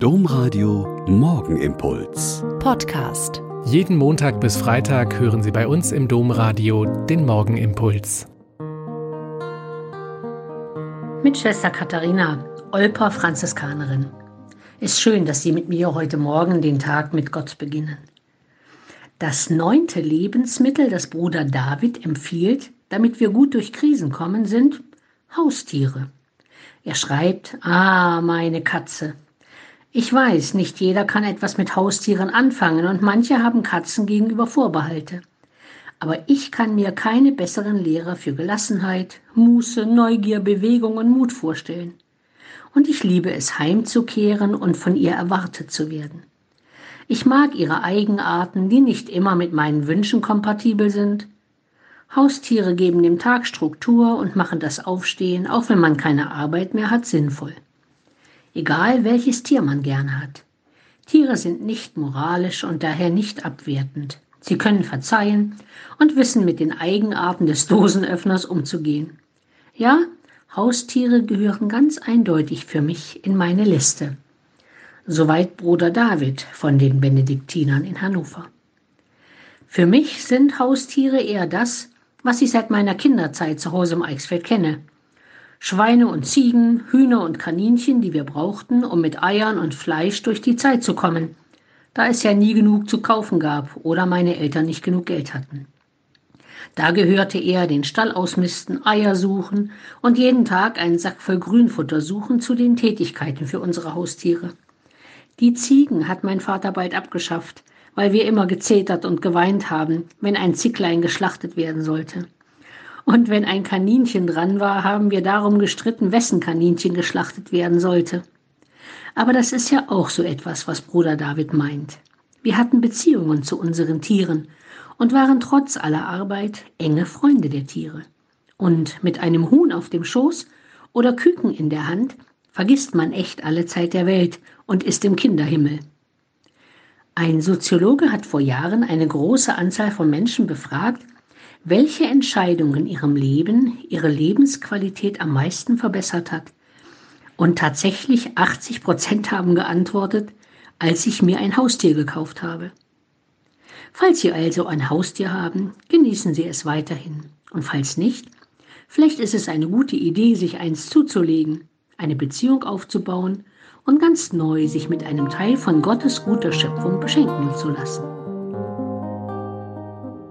Domradio Morgenimpuls. Podcast. Jeden Montag bis Freitag hören Sie bei uns im Domradio den Morgenimpuls. Mit Schwester Katharina, Olper Franziskanerin. Ist schön, dass Sie mit mir heute Morgen den Tag mit Gott beginnen. Das neunte Lebensmittel, das Bruder David empfiehlt, damit wir gut durch Krisen kommen, sind Haustiere. Er schreibt, ah, meine Katze. Ich weiß, nicht jeder kann etwas mit Haustieren anfangen und manche haben Katzen gegenüber Vorbehalte. Aber ich kann mir keine besseren Lehrer für Gelassenheit, Muße, Neugier, Bewegung und Mut vorstellen. Und ich liebe es, heimzukehren und von ihr erwartet zu werden. Ich mag ihre Eigenarten, die nicht immer mit meinen Wünschen kompatibel sind, Haustiere geben dem Tag Struktur und machen das Aufstehen, auch wenn man keine Arbeit mehr hat, sinnvoll. Egal welches Tier man gerne hat. Tiere sind nicht moralisch und daher nicht abwertend. Sie können verzeihen und wissen mit den Eigenarten des Dosenöffners umzugehen. Ja, Haustiere gehören ganz eindeutig für mich in meine Liste. Soweit Bruder David von den Benediktinern in Hannover. Für mich sind Haustiere eher das, was ich seit meiner Kinderzeit zu Hause im Eichsfeld kenne. Schweine und Ziegen, Hühner und Kaninchen, die wir brauchten, um mit Eiern und Fleisch durch die Zeit zu kommen, da es ja nie genug zu kaufen gab oder meine Eltern nicht genug Geld hatten. Da gehörte er den Stall ausmisten, Eier suchen und jeden Tag einen Sack voll Grünfutter suchen zu den Tätigkeiten für unsere Haustiere. Die Ziegen hat mein Vater bald abgeschafft, weil wir immer gezetert und geweint haben, wenn ein Zicklein geschlachtet werden sollte. Und wenn ein Kaninchen dran war, haben wir darum gestritten, wessen Kaninchen geschlachtet werden sollte. Aber das ist ja auch so etwas, was Bruder David meint. Wir hatten Beziehungen zu unseren Tieren und waren trotz aller Arbeit enge Freunde der Tiere. Und mit einem Huhn auf dem Schoß oder Küken in der Hand vergisst man echt alle Zeit der Welt und ist im Kinderhimmel. Ein Soziologe hat vor Jahren eine große Anzahl von Menschen befragt, welche Entscheidung in ihrem Leben ihre Lebensqualität am meisten verbessert hat. Und tatsächlich 80 Prozent haben geantwortet, als ich mir ein Haustier gekauft habe. Falls Sie also ein Haustier haben, genießen Sie es weiterhin. Und falls nicht, vielleicht ist es eine gute Idee, sich eins zuzulegen, eine Beziehung aufzubauen und ganz neu sich mit einem Teil von Gottes guter Schöpfung beschenken zu lassen.